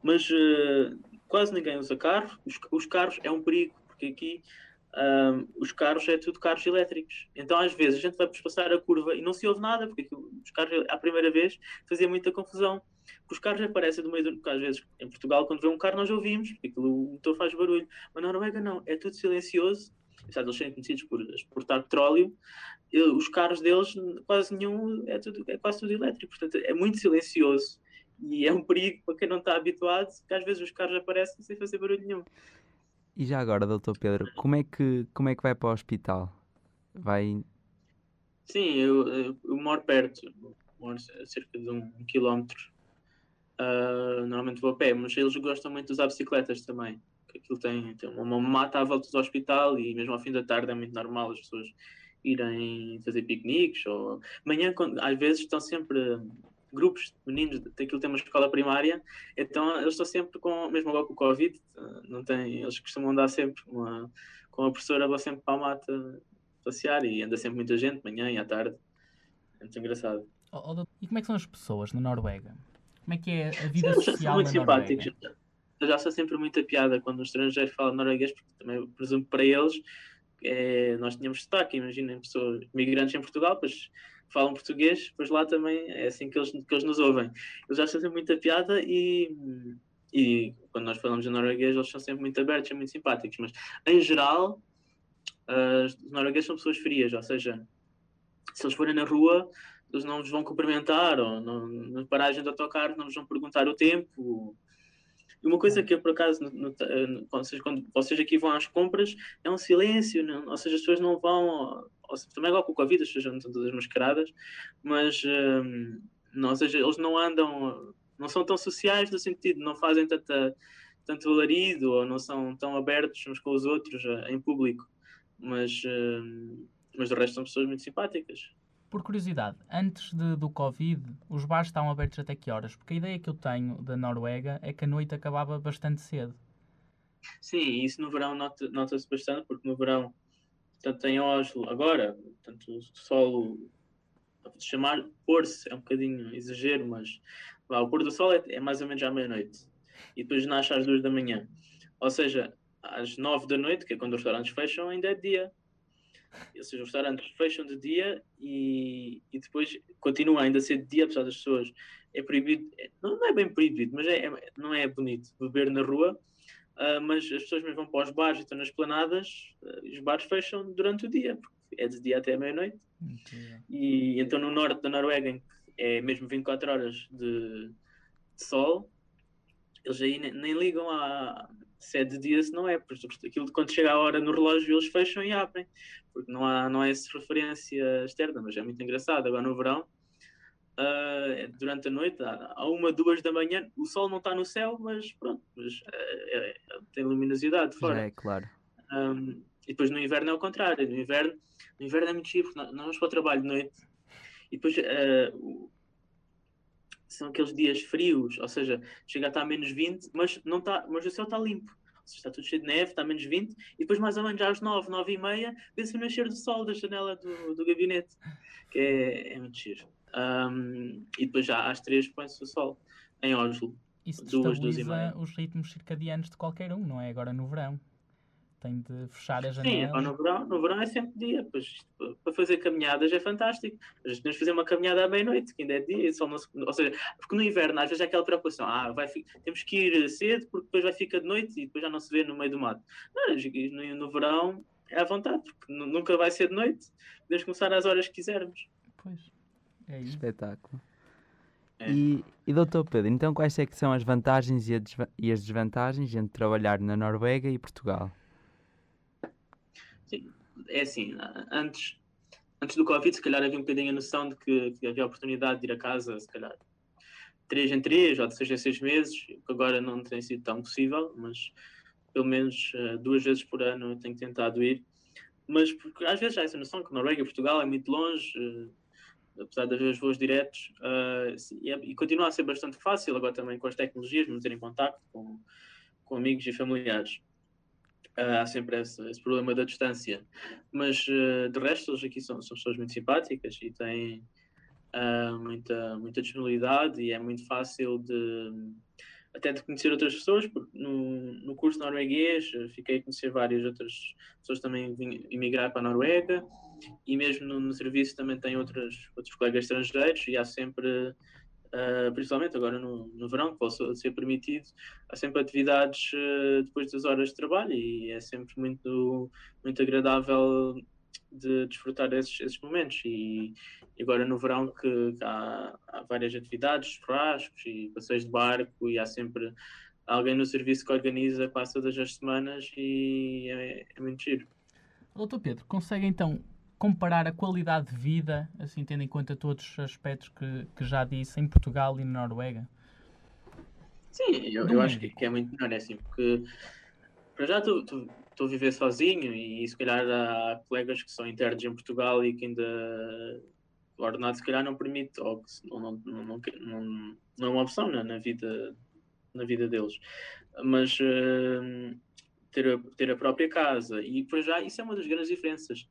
Mas uh, quase ninguém usa carro. Os, os, carros é um perigo, porque aqui um, os carros é tudo carros elétricos. Então, às vezes, a gente vai passar a curva e não se ouve nada, porque os carros, à primeira vez, fazia muita confusão. Os carros aparecem do meio do. Às vezes, em Portugal, quando vê um carro, nós ouvimos, porque o motor faz barulho. Mas na Noruega, não. É tudo silencioso. Sabe, eles são conhecidos por exportar petróleo. Os carros deles, quase nenhum, é, tudo, é quase tudo elétrico. Portanto, é muito silencioso. E é um perigo para quem não está habituado, que às vezes os carros aparecem sem fazer barulho nenhum. E já agora, doutor Pedro, como é que, como é que vai para o hospital? Vai... Sim, eu, eu, moro perto, moro a cerca de um, quilómetro. Uh, normalmente vou a pé, mas eles gostam muito de usar bicicletas também. Aquilo tem, tem uma mata à volta do hospital e mesmo ao fim da tarde é muito normal as pessoas irem fazer piqueniques ou manhã às vezes estão sempre grupos de meninos, daquilo tem uma escola primária, então eles estão sempre com, mesmo agora com o Covid, não tem, eles costumam andar sempre uma, com a professora, vão sempre para a mata passear e anda sempre muita gente, manhã e à tarde. É muito engraçado. Oh, oh, e como é que são as pessoas na Noruega? Como é que é a vida Sim, social são muito simpáticos. Eu já sou sempre muita piada quando os estrangeiros falam norueguês, porque também presumo para eles é, nós tínhamos destaque, imaginem pessoas migrantes em Portugal, pois falam português, pois lá também é assim que eles, que eles nos ouvem. Eles já fazem muita piada e, e quando nós falamos de norueguês, eles são sempre muito abertos, são muito simpáticos, mas em geral, os noruegueses são pessoas frias, ou seja, se eles forem na rua, eles não vos vão cumprimentar, ou não, na paragem de autocarro não vos vão perguntar o tempo. Uma coisa que eu, por acaso, no, no, no, vocês, quando vocês aqui vão às compras, é um silêncio, não, ou seja, as pessoas não vão ou também igual com o Covid, as pessoas não estão todas mascaradas, mas um, não, ou seja, eles não andam, não são tão sociais no sentido, não fazem tanta, tanto alarido ou não são tão abertos uns com os outros uh, em público, mas, uh, mas o resto são pessoas muito simpáticas. Por curiosidade, antes de, do Covid, os bares estavam abertos até que horas? Porque a ideia que eu tenho da Noruega é que a noite acabava bastante cedo. Sim, isso no verão nota-se nota bastante, porque no verão Portanto, em Oslo, agora, portanto, o sol, chamar pôr-se é um bocadinho exagero, mas lá, o pôr do sol é, é mais ou menos à meia-noite e depois nasce às duas da manhã. Ou seja, às nove da noite, que é quando os restaurantes fecham, ainda é dia. Ou seja, os restaurantes fecham de dia e, e depois continua ainda a ser de dia, apesar das pessoas. É proibido, é, não, não é bem proibido, mas é, é, não é bonito beber na rua Uh, mas as pessoas mesmo vão para os bares e estão nas planadas, uh, os bares fecham durante o dia, porque é de dia até meia-noite. E então no norte da Noruega, em que é mesmo 24 horas de, de sol, eles aí nem, nem, ligam a se é de dia se não é, porque aquilo quando chega a hora no relógio eles fecham e abrem, porque não há, não há essa referência externa, mas é muito engraçado. Agora no verão Uh, durante a noite, a uma, duas da manhã, o sol não está no céu, mas pronto, mas, é, é, tem luminosidade fora. É claro. Um, e depois no inverno é o contrário. No inverno, no inverno é muito chique, nós vamos para o trabalho de noite e depois uh, são aqueles dias frios, ou seja, chega a estar a menos 20, mas, não está, mas o céu está limpo. Seja, está tudo cheio de neve, está a menos 20, e depois mais ou menos às 9, 9 e meia, vê-se o nascer do sol da janela do, do gabinete, que é, é muito giro. Um, e depois já às três põe-se o sol em Oslo. Isso duas, duas e meia. os ritmos circadianos de qualquer um, não é? Agora no verão. Tem de fechar a janela. Sim, no verão, no verão é sempre dia. Pois, para fazer caminhadas é fantástico. A gente podemos fazer uma caminhada à meia-noite, que ainda é dia. Só não, ou seja, porque no inverno às vezes é aquela preocupação. Ah, vai, temos que ir cedo porque depois vai ficar de noite e depois já não se vê no meio do mato. Não, no, no verão é à vontade, porque nunca vai ser de noite. Podemos começar às horas que quisermos. Pois. É isso. Espetáculo. É. E, e doutor Pedro, então quais é que são as vantagens e, e, as desvantagens entre trabalhar na Noruega e Portugal? É assim, antes, antes do Covid se calhar havia um bocadinho a noção de que, que havia a oportunidade de ir a casa, se calhar, três em três ou de seis em seis meses, que agora não tem sido tão possível, mas pelo menos uh, duas vezes por ano eu tenho tentado ir. Mas porque às vezes há essa noção que Noruega e Portugal é muito longe, uh, apesar de haver os voos diretos, uh, e, é, e, continua a ser bastante fácil agora também com as tecnologias, manter em contato com, com amigos e familiares. Uh, há sempre esse, esse, problema da distância. Mas uh, de resto, eles aqui são, são pessoas muito simpáticas e têm uh, muita, muita disponibilidade e é muito fácil de até de conhecer outras pessoas, no, no curso norueguês fiquei a conhecer várias outras pessoas também vim emigrar para a Noruega e mesmo no, no serviço também tem outras, outros colegas estrangeiros e há sempre Uh, principalmente agora no, no verão, que possa ser permitido, há sempre atividades uh, depois das horas de trabalho e é sempre muito, muito agradável de desfrutar esses, esses momentos. E, e, agora no verão que, que há, há, várias atividades, churrascos e passeios de barco e há sempre alguém no serviço que organiza quase todas as semanas e é, é muito giro. Doutor Pedro, consegue então comparar a qualidade de vida, assim tendo em conta todos os aspectos que, que já disse, em Portugal e na Noruega? Sim, eu, eu acho que, que, é muito melhor, é assim, porque para já tu, tu, estou a viver sozinho e se calhar há colegas que são internos em Portugal e que ainda o ordenado se calhar não permite ou não, não, não, não, não é uma opção na, na, vida na vida deles. Mas uh, ter, a, ter a própria casa e por já isso é uma das grandes diferenças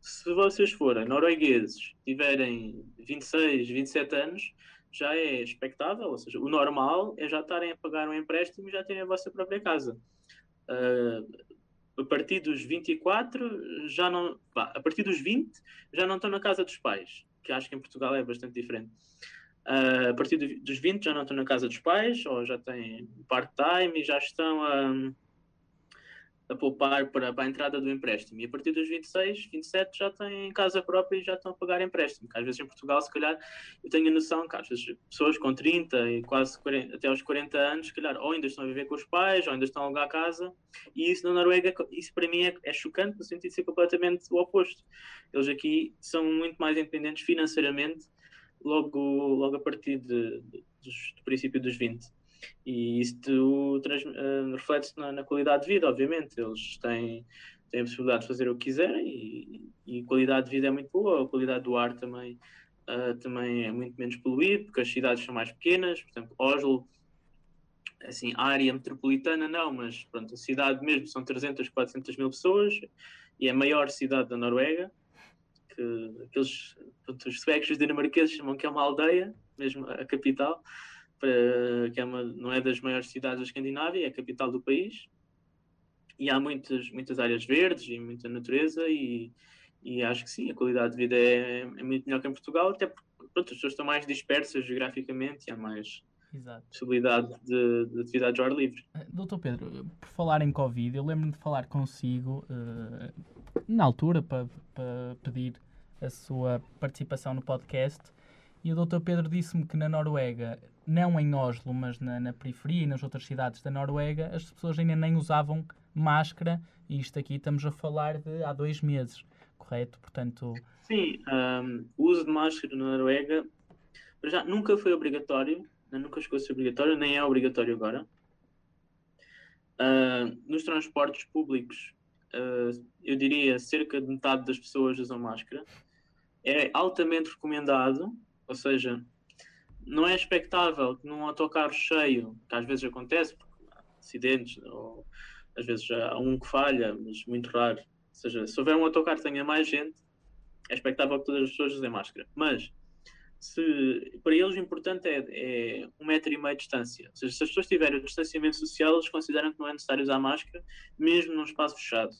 se vocês forem noruegueses tiverem 26, 27 anos já é expectável, ou seja, o normal é já estarem a pagar um empréstimo e já terem a vossa própria casa. Uh, a partir dos 24 já não. a partir dos 20 já não estão na casa dos pais, que acho que em Portugal é bastante diferente. Uh, a partir dos 20 já não estão na casa dos pais, ou já têm part-time e já estão a a poupar para, para, a entrada do empréstimo. E a partir dos 26, 27 já têm casa própria e já estão a pagar empréstimo. Às vezes em Portugal, se calhar, eu tenho a noção que às vezes pessoas com 30 e quase 40, até aos 40 anos, se calhar, ou ainda estão a viver com os pais, ou ainda estão a alugar casa. E isso na Noruega, isso para mim é, é chocante no sentido de ser completamente o oposto. Eles aqui são muito mais independentes financeiramente logo, logo a partir de, de, do princípio dos 20. E isto uh, reflete-se na, na, qualidade de vida, obviamente. Eles têm, têm a possibilidade de fazer o que quiserem e, e qualidade de vida é muito boa. A qualidade do ar também, uh, também é muito menos poluído, porque as cidades são mais pequenas. Por exemplo, Oslo, assim, a área metropolitana não, mas pronto, a cidade mesmo são 300, 400 mil pessoas e é a maior cidade da Noruega. Que aqueles, pronto, os suecos os dinamarqueses chamam que é uma aldeia, mesmo a capital para, que é uma, não é das maiores cidades da Escandinávia, é a capital do país, e há muitas, muitas áreas verdes e muita natureza, e, e acho que sim, a qualidade de vida é, é muito melhor que em Portugal, até porque pronto, as pessoas estão mais dispersas geograficamente e há mais Exato. possibilidade de, de atividades ao ar livre. Eh, doutor Pedro, por falar em Covid, eu lembro-me de falar consigo uh, na altura para, para pedir a sua participação no podcast e o doutor Pedro disse-me que na Noruega não em Oslo, mas na, na, periferia e nas outras cidades da Noruega, as pessoas ainda nem usavam máscara, e isto aqui estamos a falar de há dois meses, correto? Portanto... Sim, um, o uso de máscara na Noruega já nunca foi obrigatório, nunca chegou a ser obrigatório, nem é obrigatório agora. Uh, nos transportes públicos, uh, eu diria cerca de metade das pessoas usam máscara. É altamente recomendado, ou seja, não é expectável que num autocarro cheio, que às vezes acontece, acidentes, ou às vezes há um que falha, mas muito raro. Ou seja, se houver um autocarro que tenha mais gente, é expectável que todas as pessoas usem máscara. Mas se, para eles o importante é, é, um metro e meio de distância. Ou seja, se as pessoas tiverem o distanciamento social, eles consideram que não é necessário usar máscara, mesmo num espaço fechado.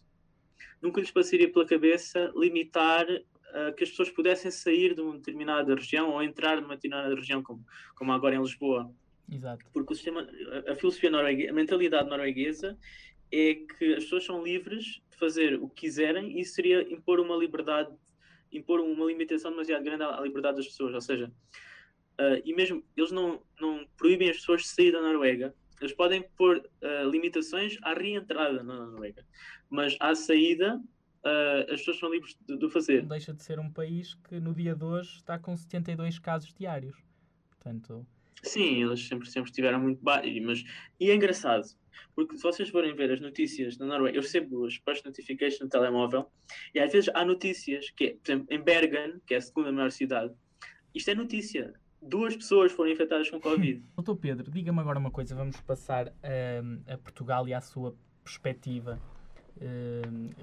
Nunca lhes passaria pela cabeça limitar uh, que as pessoas pudessem sair de uma determinada região ou entrar numa determinada região, como, como agora em Lisboa. Exato. Porque o sistema, a, a filosofia norueguesa, a mentalidade norueguesa é que as pessoas são livres de fazer o que quiserem e isso seria impor uma liberdade, impor uma limitação demasiado grande à, à liberdade das pessoas. Ou seja, uh, e mesmo eles não, não proíbem as pessoas de sair da Noruega, eles podem pôr uh, limitações à reentrada na Noruega, mas à saída uh, as pessoas são livres de, de fazer. Não deixa de ser um país que no dia de hoje está com 72 casos diários. Portanto... Sim, eles sempre, sempre estiveram muito baixos, mas e é engraçado, porque se vocês forem ver as notícias na Noruega, eu recebo as push notifications no telemóvel e às vezes há notícias que, por exemplo, em Bergen, que é a segunda maior cidade, isto é notícia. Duas pessoas foram infectadas com Covid. *laughs* Doutor Pedro, diga-me agora uma coisa, vamos passar a, a Portugal e à sua perspectiva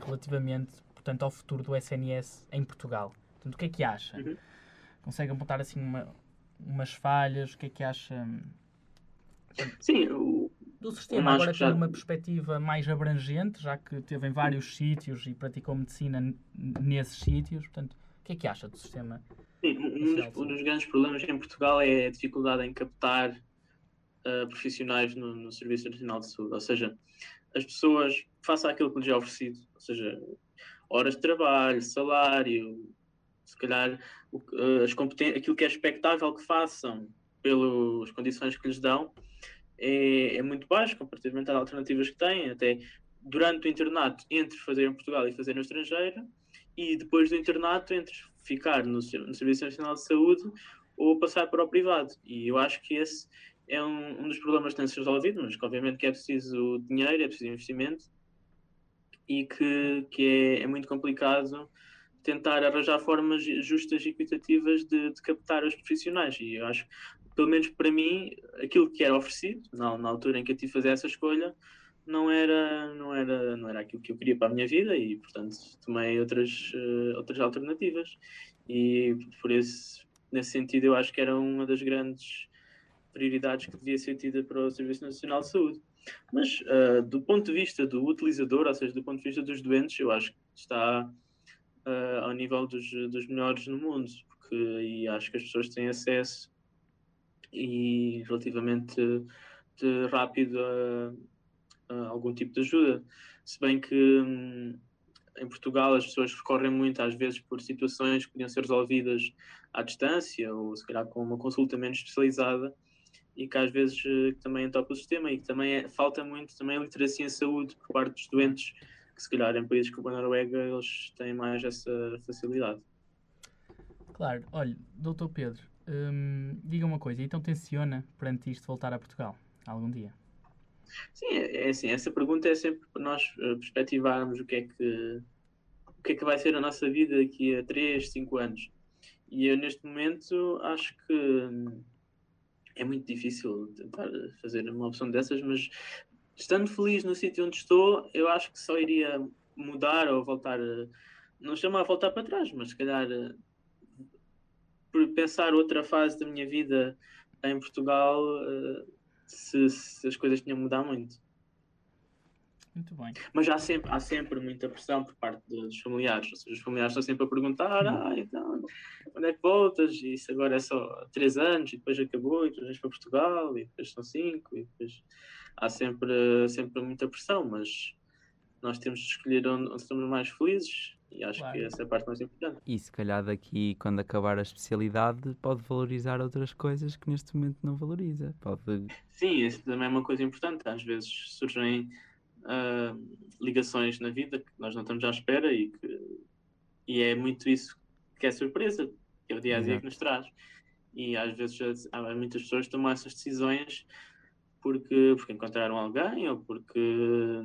relativamente, portanto, ao futuro do SNS em Portugal. Portanto, o que é que acha? Uhum. Consegue apontar assim uma, umas falhas? O que é que acha? Sim, o, do sistema agora já... uma perspectiva mais abrangente, já que teve em vários sítios e praticou medicina nesses sítios. Portanto, o que é que acha do sistema? Sim, um dos, um dos grandes problemas em Portugal é a dificuldade em captar uh, profissionais no, no, Serviço Nacional de Saúde. Ou seja, as pessoas façam aquilo que lhes é oferecido, ou seja, horas de trabalho, salário, se calhar uh, as aquilo que é expectável que façam pelas condições que lhes dão é, é muito baixo comparativamente às alternativas que têm, até durante o internato entre fazer em Portugal e fazer no estrangeiro e depois do internato entre ficar no, no Serviço Nacional de Saúde ou passar para o privado. E eu acho que esse é um, um dos problemas que tem de ser resolvido, mas que obviamente que é preciso dinheiro, é preciso investimento e que, que é, é muito complicado tentar arranjar formas justas e equitativas de, de, captar os profissionais. E eu acho pelo menos para mim, aquilo que era oferecido, na, na altura em que eu tive fazer essa escolha, não era, não, era, não era aquilo que eu queria para a minha vida e, portanto, tomei outras, uh, outras alternativas. E, por esse, nesse sentido, eu acho que era uma das grandes prioridades que devia ser tida para o Serviço Nacional de Saúde. Mas, uh, do ponto de vista do utilizador, ou seja, do ponto de vista dos doentes, eu acho que está uh, ao nível dos, dos melhores no mundo, porque acho que as pessoas têm acesso e relativamente de rápido a, a, algum tipo de ajuda. Se bem que hum, em Portugal as pessoas recorrem muito às vezes por situações que podiam ser resolvidas à distância ou se calhar com uma consulta menos especializada e que às vezes eh, também entopa o sistema e que também é, falta muito também a literacia em saúde por parte dos doentes que se calhar em países como a Noruega eles têm mais essa facilidade. Claro, olha, doutor Pedro, Hum, diga uma coisa, então tenciona perante isto voltar a Portugal algum dia? Sim, é, é assim, essa pergunta é sempre para nós uh, perspectivarmos o que é que o que é que vai ser a nossa vida daqui a 3, 5 anos. E eu neste momento acho que hum, é muito difícil tentar fazer uma opção dessas, mas estando feliz no sítio onde estou, eu acho que só iria mudar ou voltar, não chama a voltar para trás, mas se calhar por pensar outra fase da minha vida em Portugal, uh, se, se, as coisas tinham mudado muito. Muito bem. Mas há sempre, há sempre muita pressão por parte dos familiares. Ou seja, os familiares estão sempre a perguntar: hum. ah, então, quando é que voltas? E isso agora é só três anos, e depois acabou, e depois vais para Portugal, e depois são cinco, e depois há sempre, sempre muita pressão. Mas nós temos de escolher onde, onde estamos mais felizes e acho claro. que essa é a parte mais importante. E se calhar daqui, quando acabar a especialidade, pode valorizar outras coisas que neste momento não valoriza. Pode... Sim, isso também é uma coisa importante. Às vezes surgem uh, ligações na vida que nós não estamos à espera e, que, e é muito isso que é surpresa, que é o dia a dia que nos traz. E às vezes há muitas pessoas que tomam essas decisões porque, porque encontraram alguém ou porque.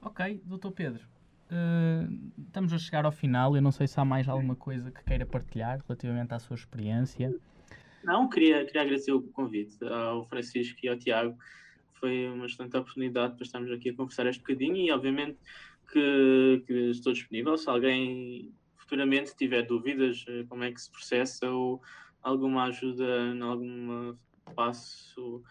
Ok, doutor Pedro. Uh, estamos a chegar ao final. Eu não sei se há mais alguma coisa que queira partilhar relativamente à sua experiência. Não, queria, queria agradecer o convite ao Francisco e ao Tiago. Foi uma excelente oportunidade para estarmos aqui a conversar este bocadinho e, obviamente, que, que estou disponível. Se alguém futuramente tiver dúvidas eh, como é que se processa ou alguma ajuda em algum passo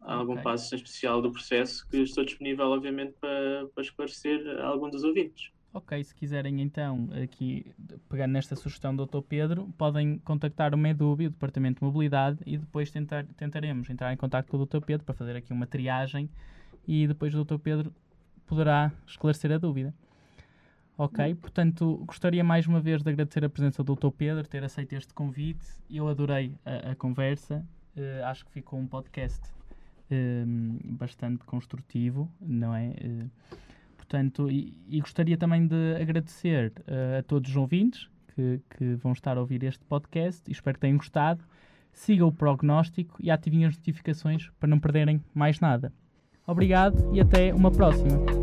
algum okay. passo especial do processo que estou disponível, obviamente, para, para esclarecer algum dos ouvintes. Ok, se quiserem então, aqui, pegando nesta sugestão do Dr. Pedro, podem contactar o MEDUB, o Departamento de Mobilidade, e depois tentar, tentaremos entrar em contato com o Dr. Pedro para fazer aqui uma triagem e depois o Dr. Pedro poderá esclarecer a dúvida. Ok, portanto, gostaria mais uma vez de agradecer a presença do Dr. Pedro, ter aceito este convite. Eu adorei a, a conversa, uh, acho que ficou um podcast Ehm, bastante construtivo, não é? Uh, portanto, e, e, gostaria também de agradecer uh, a todos os ouvintes que, que, vão estar a ouvir este podcast espero que tenham gostado. Sigam o prognóstico e ativem as notificações para não perderem mais nada. Obrigado e até uma próxima.